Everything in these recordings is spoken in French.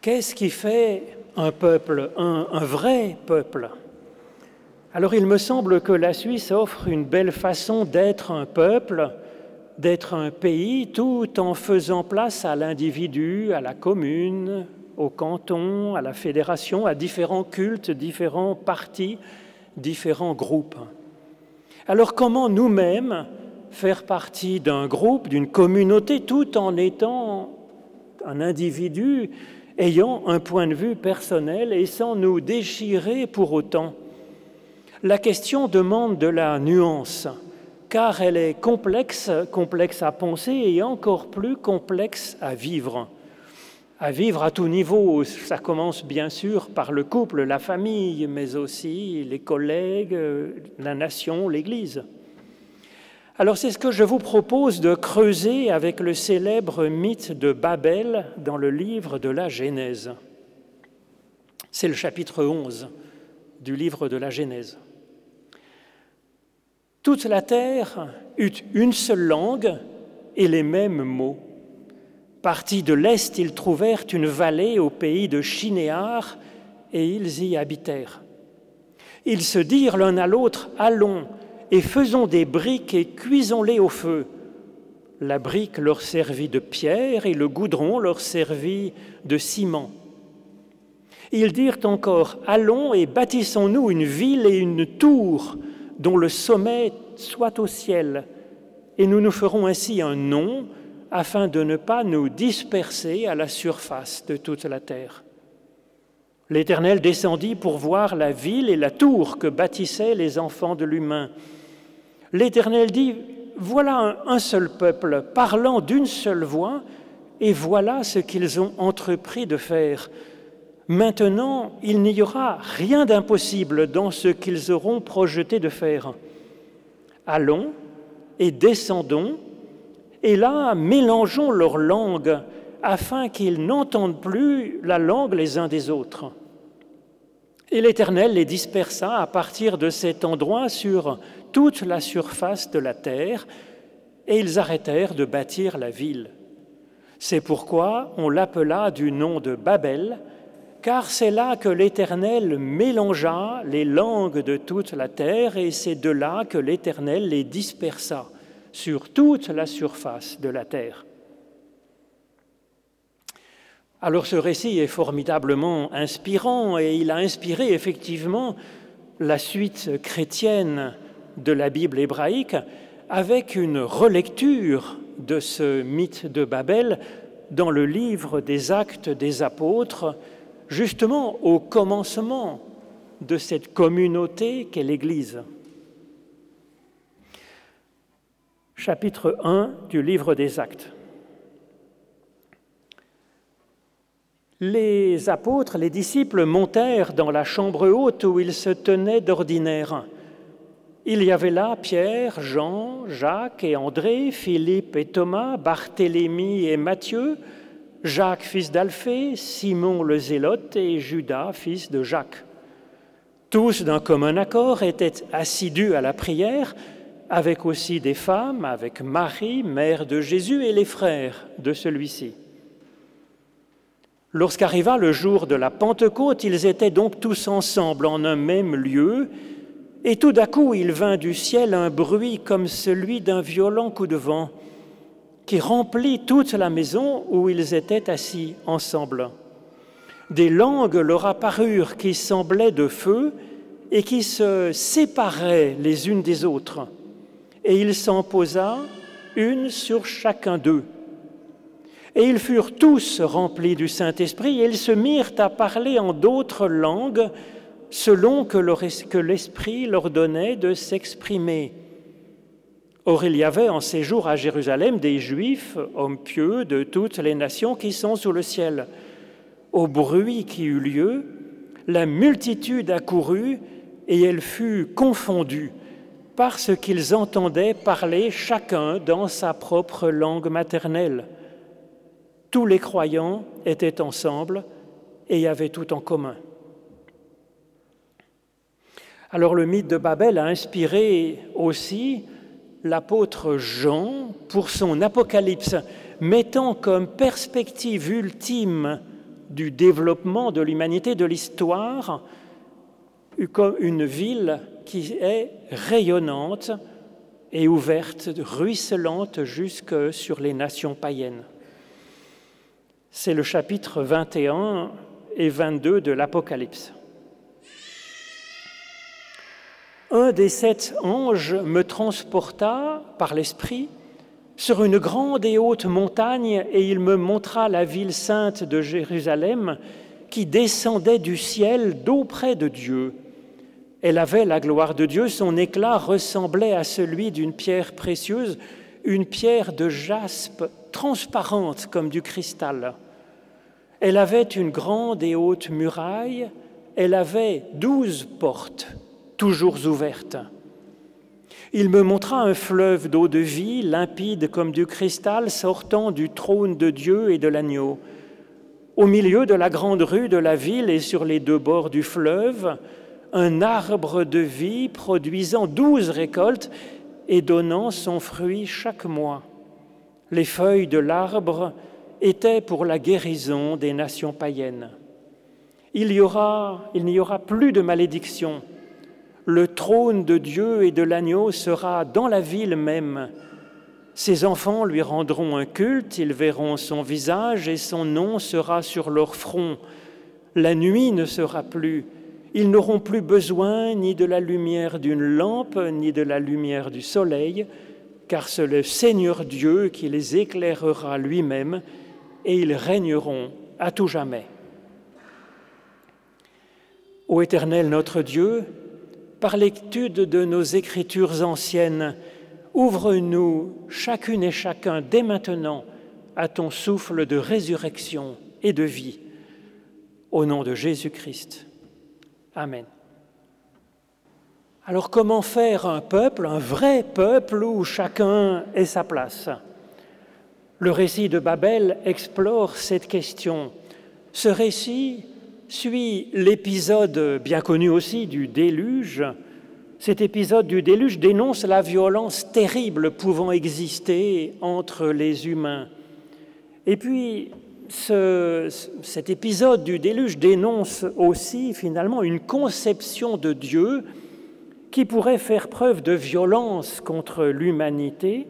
Qu'est-ce qui fait un peuple, un, vrai peuple? Alors il me semble que la Suisse offre une belle façon d'être un peuple, d'être un pays, tout en faisant place à l'individu, à la commune, au canton, à la fédération, à différents cultes, différents partis, différents groupes. Alors comment nous-mêmes faire partie d'un groupe, d'une communauté, tout en étant un individu ayant un point de vue personnel et sans nous déchirer pour autant La question demande de la nuance, car elle est complexe, complexe à penser et encore plus complexe à vivre à vivre à tout niveau. Ça commence bien sûr par le couple, la famille, mais aussi les collègues, la nation, l'Église. Alors c'est ce que je vous propose de creuser avec le célèbre mythe de Babel dans le livre de la Genèse. C'est le chapitre 11 du livre de la Genèse. Toute la terre eut une seule langue et les mêmes mots. Partis de l'Est, ils trouvèrent une vallée au pays de Chinéar et ils y habitèrent. Ils se dirent l'un à l'autre, Allons et faisons des briques et cuisons-les au feu. La brique leur servit de pierre et le goudron leur servit de ciment. Ils dirent encore, Allons et bâtissons-nous une ville et une tour dont le sommet soit au ciel, et nous nous ferons ainsi un nom afin de ne pas nous disperser à la surface de toute la terre. L'Éternel descendit pour voir la ville et la tour que bâtissaient les enfants de l'humain. L'Éternel dit, voilà un seul peuple parlant d'une seule voix, et voilà ce qu'ils ont entrepris de faire. Maintenant, il n'y aura rien d'impossible dans ce qu'ils auront projeté de faire. Allons et descendons et là, mélangeons leurs langues afin qu'ils n'entendent plus la langue les uns des autres. Et l'Éternel les dispersa à partir de cet endroit sur toute la surface de la terre, et ils arrêtèrent de bâtir la ville. C'est pourquoi on l'appela du nom de Babel, car c'est là que l'Éternel mélangea les langues de toute la terre, et c'est de là que l'Éternel les dispersa sur toute la surface de la terre. Alors ce récit est formidablement inspirant et il a inspiré effectivement la suite chrétienne de la Bible hébraïque avec une relecture de ce mythe de Babel dans le livre des actes des apôtres, justement au commencement de cette communauté qu'est l'Église. chapitre 1 du livre des Actes. Les apôtres, les disciples montèrent dans la chambre haute où ils se tenaient d'ordinaire. Il y avait là Pierre, Jean, Jacques et André, Philippe et Thomas, Barthélemy et Matthieu, Jacques fils d'Alphée, Simon le Zélote et Judas fils de Jacques. Tous d'un commun accord étaient assidus à la prière, avec aussi des femmes, avec Marie, mère de Jésus, et les frères de celui-ci. Lorsqu'arriva le jour de la Pentecôte, ils étaient donc tous ensemble en un même lieu, et tout d'un coup il vint du ciel un bruit comme celui d'un violent coup de vent, qui remplit toute la maison où ils étaient assis ensemble. Des langues leur apparurent qui semblaient de feu et qui se séparaient les unes des autres et il s'en posa une sur chacun d'eux. Et ils furent tous remplis du Saint-Esprit, et ils se mirent à parler en d'autres langues, selon que l'Esprit leur donnait de s'exprimer. Or il y avait en séjour à Jérusalem des Juifs, hommes pieux de toutes les nations qui sont sous le ciel. Au bruit qui eut lieu, la multitude accourut et elle fut confondue parce qu'ils entendaient parler chacun dans sa propre langue maternelle. Tous les croyants étaient ensemble et avaient tout en commun. Alors le mythe de Babel a inspiré aussi l'apôtre Jean pour son Apocalypse, mettant comme perspective ultime du développement de l'humanité, de l'histoire, une ville qui est rayonnante et ouverte, ruisselante jusque sur les nations païennes. C'est le chapitre 21 et 22 de l'Apocalypse. Un des sept anges me transporta par l'Esprit sur une grande et haute montagne et il me montra la ville sainte de Jérusalem qui descendait du ciel d'auprès de Dieu. Elle avait la gloire de Dieu, son éclat ressemblait à celui d'une pierre précieuse, une pierre de jaspe transparente comme du cristal. Elle avait une grande et haute muraille, elle avait douze portes, toujours ouvertes. Il me montra un fleuve d'eau de vie, limpide comme du cristal, sortant du trône de Dieu et de l'agneau. Au milieu de la grande rue de la ville et sur les deux bords du fleuve, un arbre de vie produisant douze récoltes et donnant son fruit chaque mois. Les feuilles de l'arbre étaient pour la guérison des nations païennes. Il, n'y aura plus de malédiction le trône de Dieu et de l'agneau sera dans la ville même. Ses enfants lui rendront un culte, ils verront son visage et son nom sera sur leur front. La nuit ne sera plus. Ils n'auront plus besoin ni de la lumière d'une lampe, ni de la lumière du soleil, car c'est le Seigneur Dieu qui les éclairera lui-même, et ils régneront à tout jamais. Ô Éternel notre Dieu, par l'étude de nos écritures anciennes, ouvre-nous chacune et chacun dès maintenant à ton souffle de résurrection et de vie. Au nom de Jésus-Christ. Amen. Alors comment faire un peuple, un vrai peuple où chacun ait sa place? Le récit de Babel explore cette question. Ce récit suit l'épisode bien connu aussi du déluge. Cet épisode du déluge dénonce la violence terrible pouvant exister entre les humains. Et puis, cet épisode du déluge dénonce aussi finalement une conception de Dieu qui pourrait faire preuve de violence contre l'humanité,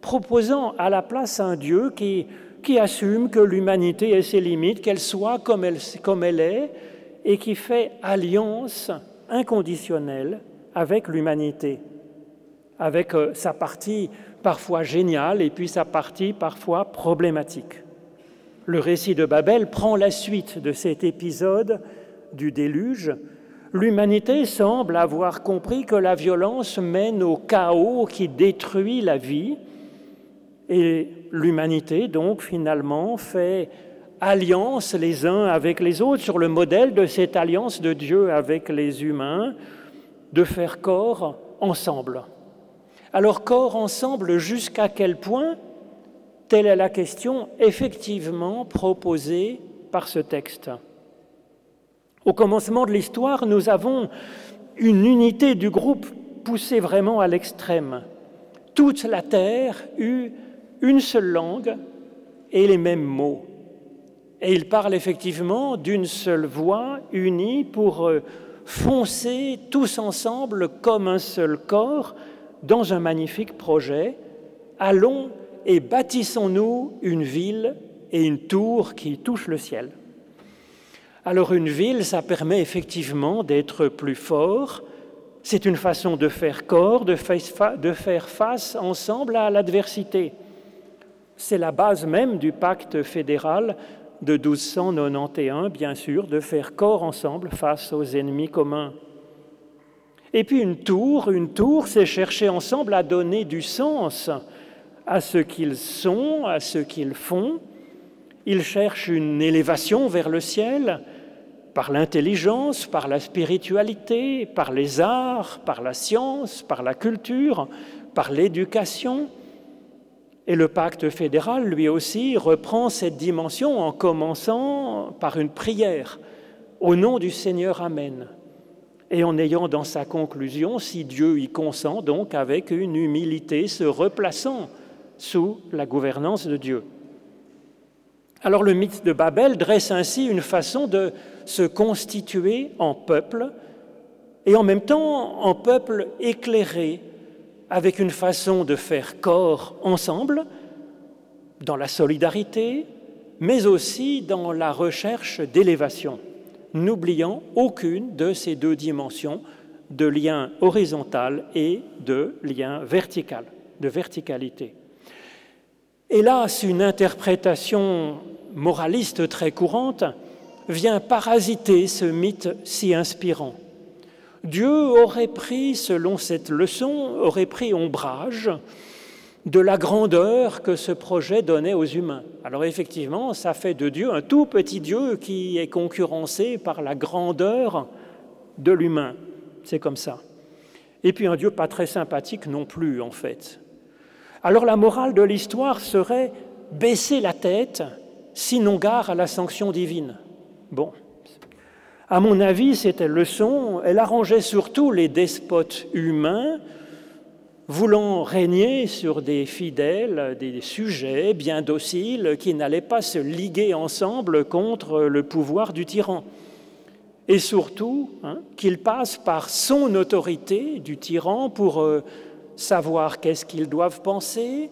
proposant à la place un Dieu qui assume que l'humanité ait ses limites, qu'elle soit comme elle, comme elle est, et qui fait alliance inconditionnelle avec l'humanité, avec euh, sa partie parfois géniale et puis sa partie parfois problématique. Le récit de Babel prend la suite de cet épisode du déluge. L'humanité semble avoir compris que la violence mène au chaos qui détruit la vie, et l'humanité, donc, finalement, fait alliance les uns avec les autres sur le modèle de cette alliance de Dieu avec les humains, de faire corps ensemble. Alors, corps ensemble, jusqu'à quel point? Telle est la question effectivement proposée par ce texte. Au commencement de l'histoire, nous avons une unité du groupe poussée vraiment à l'extrême. Toute la terre eut une seule langue et les mêmes mots. Et ils parlent effectivement d'une seule voix unie pour euh, foncer tous ensemble comme un seul corps dans un magnifique projet. Allons et bâtissons-nous une ville et une tour qui touche le ciel. Alors une ville, ça permet effectivement d'être plus fort. C'est une façon de faire corps, de faire face ensemble à l'adversité. C'est la base même du pacte fédéral de 1291, bien sûr, de faire corps ensemble face aux ennemis communs. Et puis une tour, une tour, c'est chercher ensemble à donner du sens à ce qu'ils sont, à ce qu'ils font. Ils cherchent une élévation vers le ciel par l'intelligence, par la spiritualité, par les arts, par la science, par la culture, par l'éducation. Et le pacte fédéral, lui aussi, reprend cette dimension en commençant par une prière au nom du Seigneur Amen. Et en ayant dans sa conclusion, si Dieu y consent, donc avec une humilité, se replaçant sous la gouvernance de Dieu. Alors le mythe de Babel dresse ainsi une façon de se constituer en peuple et en même temps en peuple éclairé, avec une façon de faire corps ensemble, dans la solidarité, mais aussi dans la recherche d'élévation, n'oubliant aucune de ces deux dimensions de lien horizontal et de lien vertical, de verticalité. Hélas, une interprétation moraliste très courante vient parasiter ce mythe si inspirant. Dieu aurait pris, selon cette leçon, aurait pris ombrage de la grandeur que ce projet donnait aux humains. Alors effectivement, ça fait de Dieu un tout petit Dieu qui est concurrencé par la grandeur de l'humain. C'est comme ça. Et puis un Dieu pas très sympathique non plus, en fait. Alors la morale de l'histoire serait baisser la tête, sinon gare à la sanction divine. Bon. À mon avis, cette leçon, elle arrangeait surtout les despotes humains voulant régner sur des fidèles, des sujets bien dociles qui n'allaient pas se liguer ensemble contre le pouvoir du tyran. Et surtout, hein, qu'ils passent par son autorité du tyran pour euh, savoir qu'est-ce qu'ils doivent penser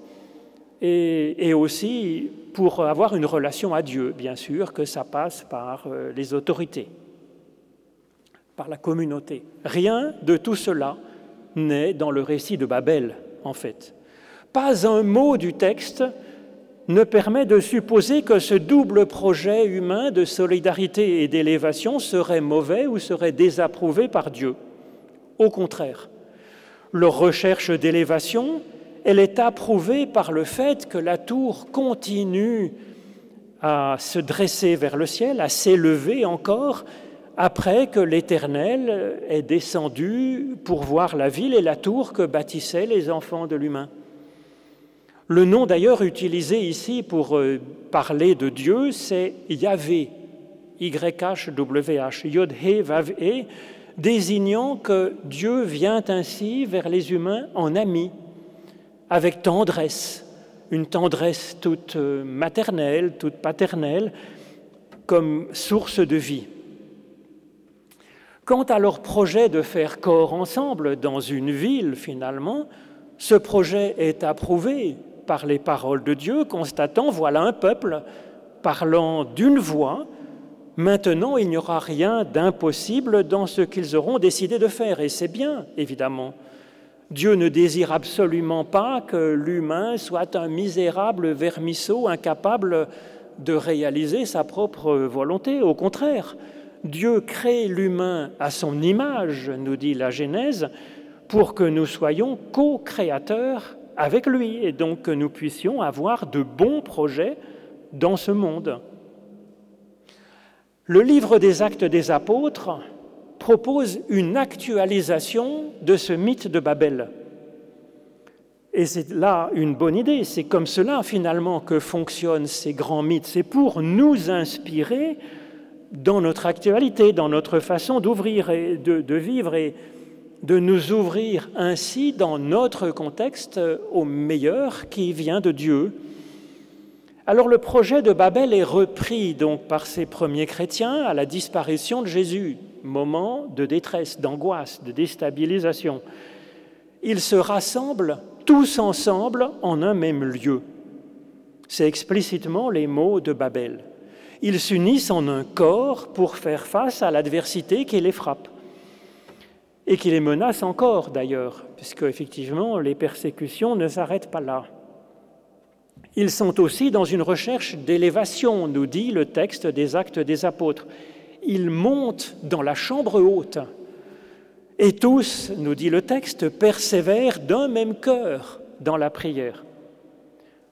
et, aussi pour avoir une relation à Dieu, bien sûr, que ça passe par euh, les autorités, par la communauté. Rien de tout cela n'est dans le récit de Babel, en fait. Pas un mot du texte ne permet de supposer que ce double projet humain de solidarité et d'élévation serait mauvais ou serait désapprouvé par Dieu. Au contraire, leur recherche d'élévation, elle est approuvée par le fait que la tour continue à se dresser vers le ciel, à s'élever encore, après que l'Éternel est descendu pour voir la ville et la tour que bâtissaient les enfants de l'humain. Le nom d'ailleurs utilisé ici pour euh, parler de Dieu, c'est Yahvé, Y-H-W-H, Yod-He, Vav-E, désignant que Dieu vient ainsi vers les humains en ami, avec tendresse, une tendresse toute euh, maternelle, toute paternelle, comme source de vie. Quant à leur projet de faire corps ensemble dans une ville, finalement, ce projet est approuvé par les paroles de Dieu, constatant, voilà un peuple parlant d'une voix, maintenant il n'y aura rien d'impossible dans ce qu'ils auront décidé de faire, et c'est bien, évidemment. Dieu ne désire absolument pas que l'humain soit un misérable vermisseau incapable de réaliser sa propre volonté, au contraire. Dieu crée l'humain à son image, nous dit la Genèse, pour que nous soyons co-créateurs avec lui et donc que nous puissions avoir de bons projets dans ce monde. Le livre des actes des apôtres propose une actualisation de ce mythe de Babel. Et c'est là une bonne idée, c'est comme cela finalement que fonctionnent ces grands mythes, c'est pour nous inspirer dans notre actualité, dans notre façon d'ouvrir et de, vivre et de nous ouvrir ainsi dans notre contexte au meilleur qui vient de Dieu. Alors le projet de Babel est repris donc par ces premiers chrétiens à la disparition de Jésus, moment de détresse, d'angoisse, de déstabilisation. Ils se rassemblent tous ensemble en un même lieu. C'est explicitement les mots de Babel. Ils s'unissent en un corps pour faire face à l'adversité qui les frappe et qui les menace encore d'ailleurs, puisque effectivement les persécutions ne s'arrêtent pas là. Ils sont aussi dans une recherche d'élévation, nous dit le texte des actes des apôtres. Ils montent dans la chambre haute, et tous, nous dit le texte, persévèrent d'un même cœur dans la prière.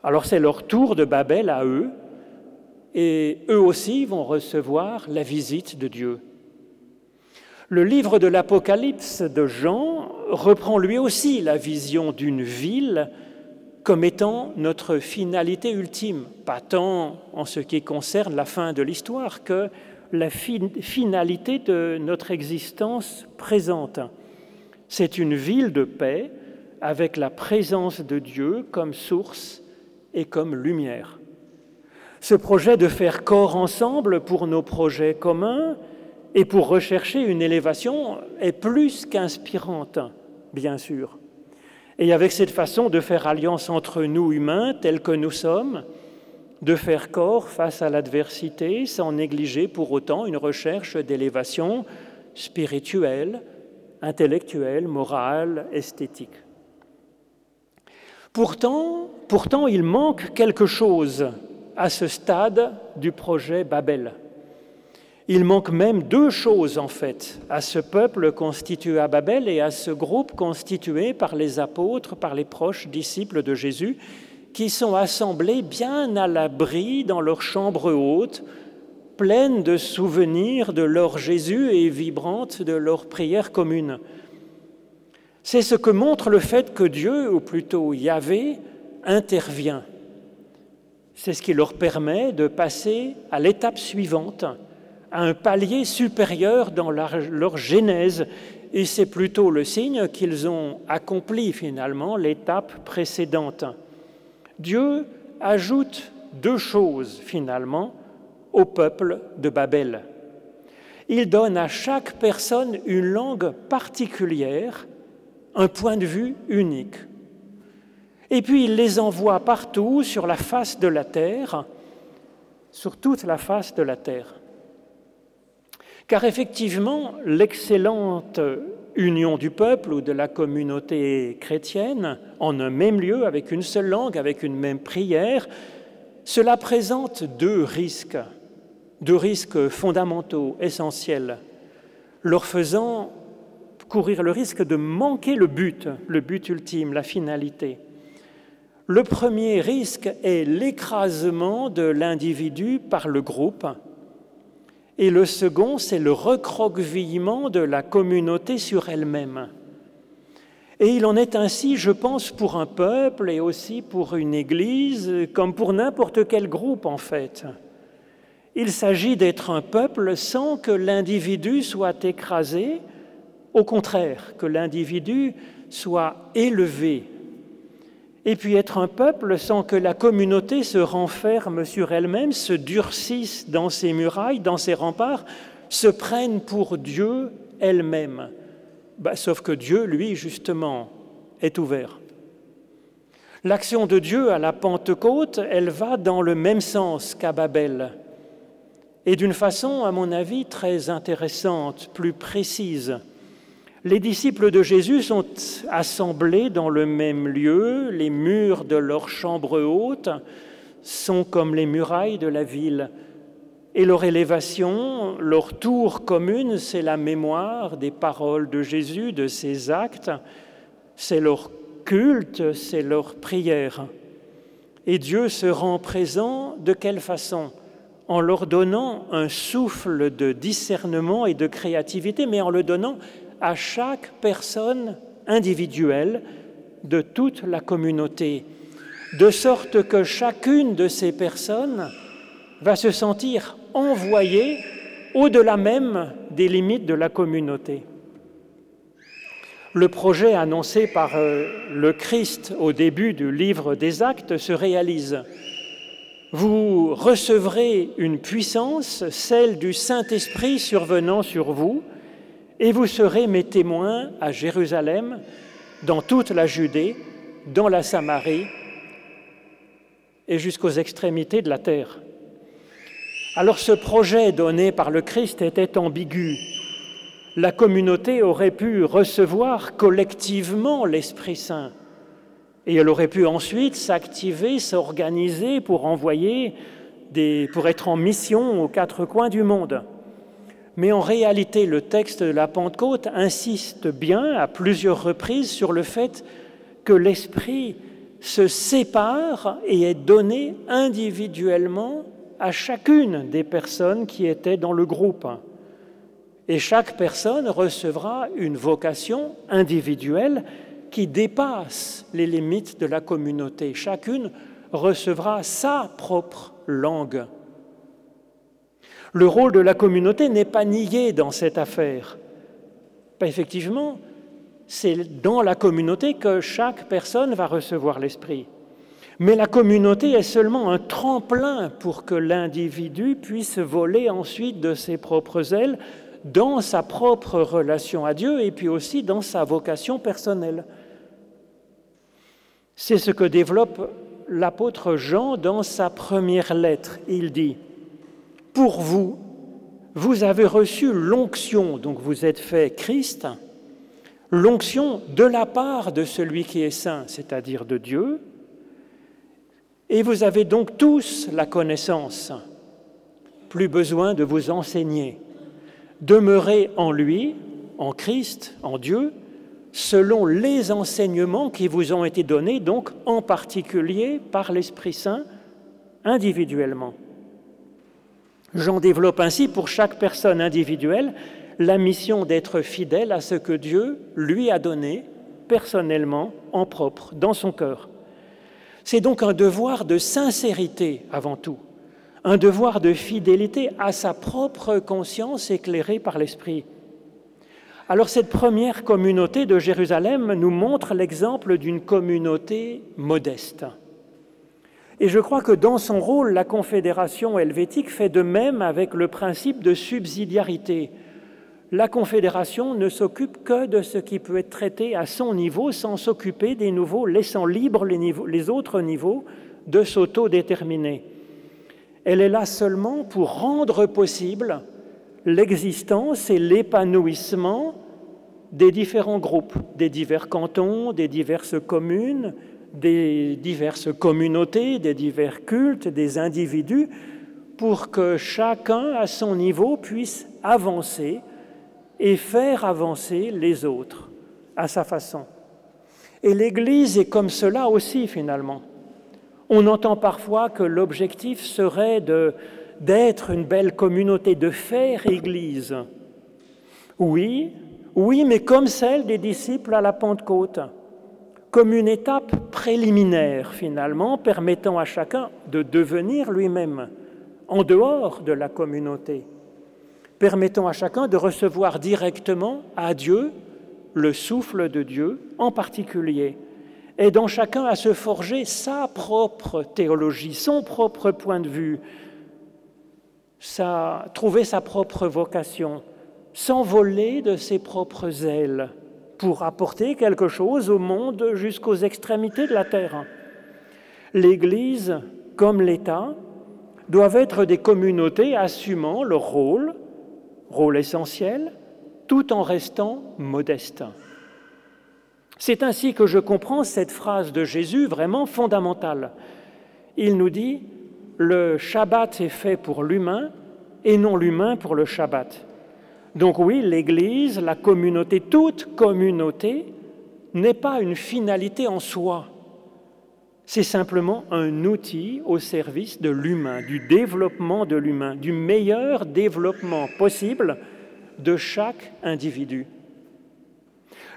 Alors c'est leur tour de Babel à eux, et eux aussi vont recevoir la visite de Dieu. Le livre de l'Apocalypse de Jean reprend lui aussi la vision d'une ville comme étant notre finalité ultime, pas tant en ce qui concerne la fin de l'histoire que la finalité de notre existence présente. C'est une ville de paix avec la présence de Dieu comme source et comme lumière. Ce projet de faire corps ensemble pour nos projets communs et pour rechercher une élévation est plus qu'inspirante, bien sûr. Et avec cette façon de faire alliance entre nous humains tels que nous sommes, de faire corps face à l'adversité sans négliger pour autant une recherche d'élévation spirituelle, intellectuelle, morale, esthétique. Pourtant, il manque quelque chose à ce stade du projet Babel. Il manque même deux choses en fait à ce peuple constitué à Babel et à ce groupe constitué par les apôtres, par les proches disciples de Jésus, qui sont assemblés bien à l'abri dans leur chambre haute, pleine de souvenirs de leur Jésus et vibrantes de leur prière commune. C'est ce que montre le fait que Dieu, ou plutôt Yahvé, intervient. C'est ce qui leur permet de passer à l'étape suivante, à un palier supérieur dans leur genèse, et c'est plutôt le signe qu'ils ont accompli finalement l'étape précédente. Dieu ajoute deux choses finalement au peuple de Babel. Il donne à chaque personne une langue particulière, un point de vue unique. Et puis il les envoie partout sur la face de la terre, sur toute la face de la terre. Car effectivement, l'excellente union du peuple ou de la communauté chrétienne en un même lieu, avec une seule langue, avec une même prière, cela présente deux risques, deux risques fondamentaux, essentiels, leur faisant courir le risque de manquer le but, le but ultime, la finalité. Le premier risque est l'écrasement de l'individu par le groupe, et le second, c'est le recroquevillement de la communauté sur elle-même. Et il en est ainsi, je pense, pour un peuple et aussi pour une Église, comme pour n'importe quel groupe en fait. Il s'agit d'être un peuple sans que l'individu soit écrasé, au contraire, que l'individu soit élevé et puis être un peuple sans que la communauté se renferme sur elle-même, se durcisse dans ses murailles, dans ses remparts, se prenne pour Dieu elle-même. Bah, sauf que Dieu, lui, justement, est ouvert. L'action de Dieu à la Pentecôte, elle va dans le même sens qu'à Babel, et d'une façon, à mon avis, très intéressante, plus précise. Les disciples de Jésus sont assemblés dans le même lieu, les murs de leur chambre haute sont comme les murailles de la ville. Et leur élévation, leur tour commune, c'est la mémoire des paroles de Jésus, de ses actes, c'est leur culte, c'est leur prière. Et Dieu se rend présent de quelle façon? En leur donnant un souffle de discernement et de créativité, mais en le donnant à chaque personne individuelle de toute la communauté, de sorte que chacune de ces personnes va se sentir envoyée au-delà même des limites de la communauté. Le projet annoncé par euh, le Christ au début du livre des actes se réalise. Vous recevrez une puissance, celle du Saint-Esprit survenant sur vous, et vous serez mes témoins à Jérusalem, dans toute la Judée, dans la Samarie et jusqu'aux extrémités de la terre. Alors ce projet donné par le Christ était ambigu. La communauté aurait pu recevoir collectivement l'Esprit Saint et elle aurait pu ensuite s'activer, s'organiser pour envoyer des, pour être en mission aux quatre coins du monde. Mais en réalité, le texte de la Pentecôte insiste bien à plusieurs reprises sur le fait que l'Esprit se sépare et est donné individuellement à chacune des personnes qui étaient dans le groupe. Et chaque personne recevra une vocation individuelle qui dépasse les limites de la communauté. Chacune recevra sa propre langue le rôle de la communauté n'est pas nié dans cette affaire. effectivement, c'est dans la communauté que chaque personne va recevoir l'Esprit. Mais la communauté est seulement un tremplin pour que l'individu puisse voler ensuite de ses propres ailes dans sa propre relation à Dieu et puis aussi dans sa vocation personnelle. C'est ce que développe l'apôtre Jean dans sa première lettre. Il dit, Pour vous, vous avez reçu l'onction, donc vous êtes fait Christ, l'onction de la part de celui qui est saint, c'est-à-dire de Dieu, et vous avez donc tous la connaissance. Plus besoin de vous enseigner. Demeurez en lui, en Christ, en Dieu, selon les enseignements qui vous ont été donnés, donc en particulier par l'Esprit Saint, individuellement. J'en développe ainsi pour chaque personne individuelle la mission d'être fidèle à ce que Dieu lui a donné personnellement, en propre, dans son cœur. C'est donc un devoir de sincérité avant tout, un devoir de fidélité à sa propre conscience éclairée par l'Esprit. Alors cette première communauté de Jérusalem nous montre l'exemple d'une communauté modeste. Et je crois que dans son rôle, la Confédération helvétique fait de même avec le principe de subsidiarité. La Confédération ne s'occupe que de ce qui peut être traité à son niveau sans s'occuper des nouveaux, laissant libres les, les autres niveaux de s'autodéterminer. Elle est là seulement pour rendre possible l'existence et l'épanouissement des différents groupes, des divers cantons, des diverses communes, des diverses communautés, des divers cultes, des individus, pour que chacun à son niveau puisse avancer et faire avancer les autres à sa façon. Et l'Église est comme cela aussi finalement. On entend parfois que l'objectif serait d'être une belle communauté, de faire Église. Oui, oui, mais comme celle des disciples à la Pentecôte, comme une étape préliminaire finalement, permettant à chacun de devenir lui-même en dehors de la communauté, permettant à chacun de recevoir directement à Dieu le souffle de Dieu en particulier, aidant chacun à se forger sa propre théologie, son propre point de vue, sa, trouver sa propre vocation, s'envoler de ses propres ailes pour apporter quelque chose au monde jusqu'aux extrémités de la terre. L'Église, comme l'État, doivent être des communautés assumant leur rôle, rôle essentiel, tout en restant modestes. C'est ainsi que je comprends cette phrase de Jésus vraiment fondamentale. Il nous dit, le Shabbat est fait pour l'humain et non l'humain pour le Shabbat. Donc oui, l'Église, la communauté, toute communauté n'est pas une finalité en soi. C'est simplement un outil au service de l'humain, du développement de l'humain, du meilleur développement possible de chaque individu.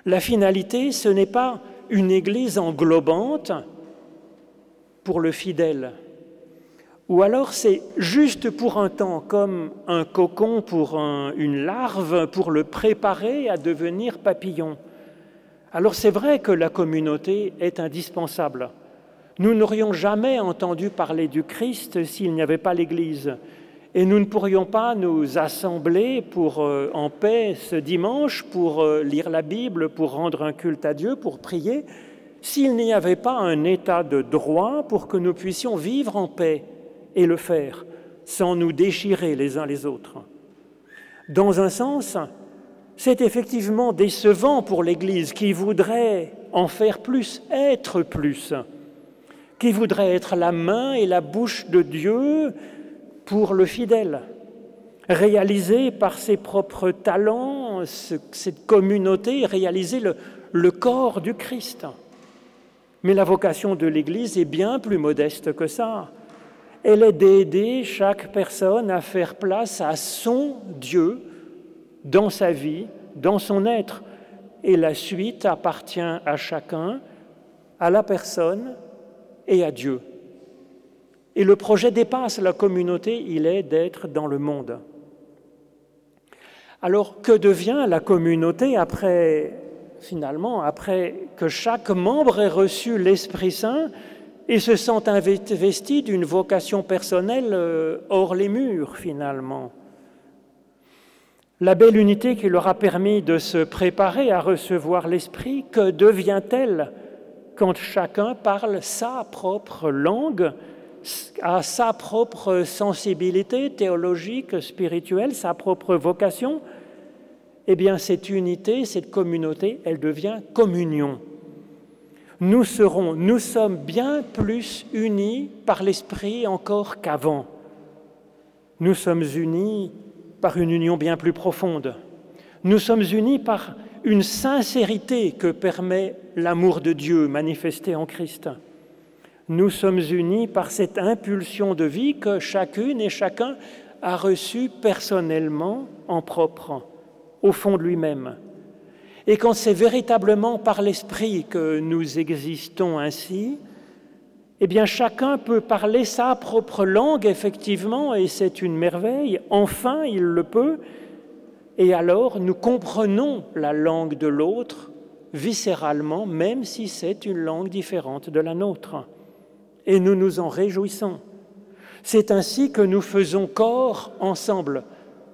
La finalité, ce n'est pas une Église englobante pour le fidèle, ou alors c'est juste pour un temps, comme un cocon pour une larve, pour le préparer à devenir papillon. Alors c'est vrai que la communauté est indispensable. Nous n'aurions jamais entendu parler du Christ s'il n'y avait pas l'Église. Et nous ne pourrions pas nous assembler pour, euh, en paix ce dimanche pour euh, lire la Bible, pour rendre un culte à Dieu, pour prier, s'il n'y avait pas un état de droit pour que nous puissions vivre en paix et le faire sans nous déchirer les uns les autres. Dans un sens, c'est effectivement décevant pour l'Église qui voudrait en faire plus, être plus, qui voudrait être la main et la bouche de Dieu pour le fidèle, réaliser par ses propres talents cette communauté, réaliser le, le corps du Christ. Mais la vocation de l'Église est bien plus modeste que ça elle est d'aider chaque personne à faire place à son Dieu dans sa vie, dans son être. Et la suite appartient à chacun, à la personne et à Dieu. Et le projet dépasse la communauté, il est d'être dans le monde. Alors que devient la communauté après, finalement, après que chaque membre ait reçu l'Esprit Saint et se sentent investis d'une vocation personnelle euh, hors les murs finalement. La belle unité qui leur a permis de se préparer à recevoir l'Esprit, que devient-elle quand chacun parle sa propre langue, a sa propre sensibilité théologique, spirituelle, sa propre vocation? Eh bien, cette unité, cette communauté, elle devient communion. Nous serons, nous sommes bien plus unis par l'Esprit encore qu'avant. Nous sommes unis par une union bien plus profonde. Nous sommes unis par une sincérité que permet l'amour de Dieu manifesté en Christ. Nous sommes unis par cette impulsion de vie que chacune et chacun a reçue personnellement en propre, au fond de lui-même. Et quand c'est véritablement par l'Esprit que nous existons ainsi, eh bien chacun peut parler sa propre langue, effectivement, et c'est une merveille. Enfin, il le peut. Et alors, nous comprenons la langue de l'autre viscéralement, même si c'est une langue différente de la nôtre. Et nous nous en réjouissons. C'est ainsi que nous faisons corps ensemble,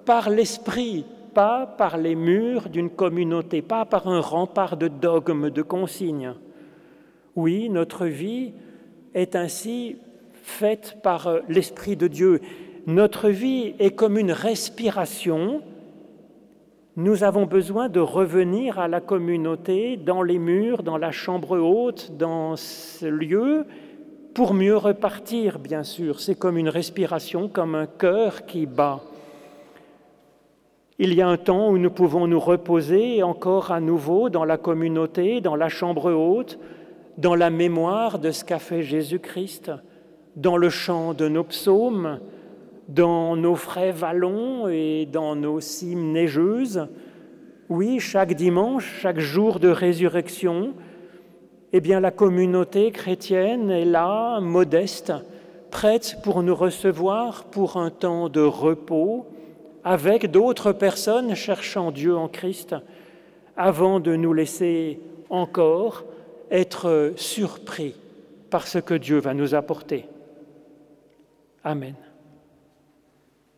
par l'esprit, pas par les murs d'une communauté, pas par un rempart de dogmes, de consignes. Oui, notre vie est ainsi faite par euh, l'Esprit de Dieu. Notre vie est comme une respiration. Nous avons besoin de revenir à la communauté, dans les murs, dans la chambre haute, dans ce lieu, pour mieux repartir, bien sûr. C'est comme une respiration, comme un cœur qui bat. Il y a un temps où nous pouvons nous reposer encore à nouveau dans la communauté, dans la chambre haute, dans la mémoire de ce qu'a fait Jésus-Christ, dans le chant de nos psaumes, dans nos frais vallons et dans nos cimes neigeuses. Oui, chaque dimanche, chaque jour de résurrection, eh bien la communauté chrétienne est là, modeste, prête pour nous recevoir pour un temps de repos, avec d'autres personnes cherchant Dieu en Christ, avant de nous laisser encore être surpris par ce que Dieu va nous apporter. Amen.